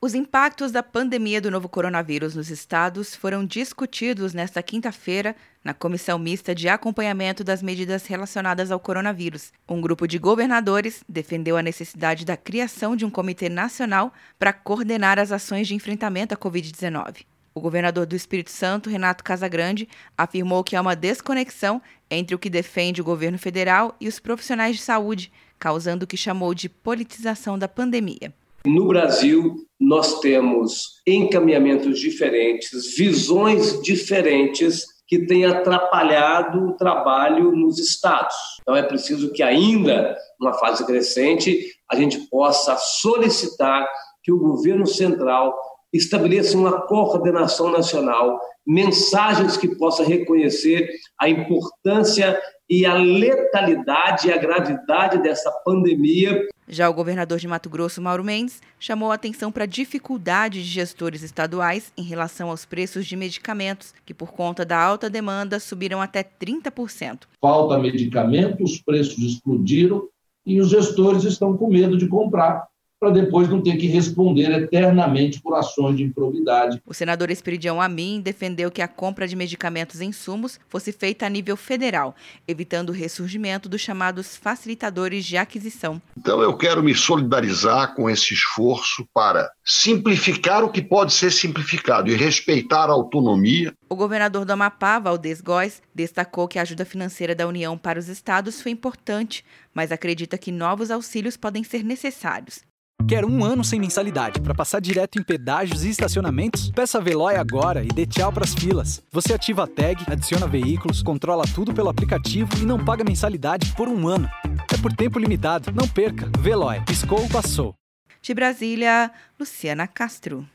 Os impactos da pandemia do novo coronavírus nos estados foram discutidos nesta quinta-feira na Comissão Mista de Acompanhamento das Medidas Relacionadas ao Coronavírus. Um grupo de governadores defendeu a necessidade da criação de um comitê nacional para coordenar as ações de enfrentamento à Covid-19. O governador do Espírito Santo, Renato Casagrande, afirmou que há uma desconexão entre o que defende o governo federal e os profissionais de saúde, causando o que chamou de politização da pandemia. No Brasil, nós temos encaminhamentos diferentes, visões diferentes que têm atrapalhado o trabalho nos estados. Então é preciso que ainda, numa fase crescente, a gente possa solicitar que o governo central estabeleça uma coordenação nacional, mensagens que possa reconhecer a importância e a letalidade e a gravidade dessa pandemia. Já o governador de Mato Grosso, Mauro Mendes, chamou a atenção para a dificuldade de gestores estaduais em relação aos preços de medicamentos, que por conta da alta demanda subiram até 30%. Falta medicamento, os preços explodiram e os gestores estão com medo de comprar para depois não ter que responder eternamente por ações de improbidade. O senador Espiridião Amin defendeu que a compra de medicamentos e insumos fosse feita a nível federal, evitando o ressurgimento dos chamados facilitadores de aquisição. Então eu quero me solidarizar com esse esforço para simplificar o que pode ser simplificado e respeitar a autonomia. O governador do Amapá, Valdez Góes, destacou que a ajuda financeira da União para os estados foi importante, mas acredita que novos auxílios podem ser necessários. Quer um ano sem mensalidade para passar direto em pedágios e estacionamentos? Peça a Veloy agora e dê tchau para as filas. Você ativa a tag, adiciona veículos, controla tudo pelo aplicativo e não paga mensalidade por um ano. É por tempo limitado. Não perca. Veloy. Piscou, passou. De Brasília, Luciana Castro.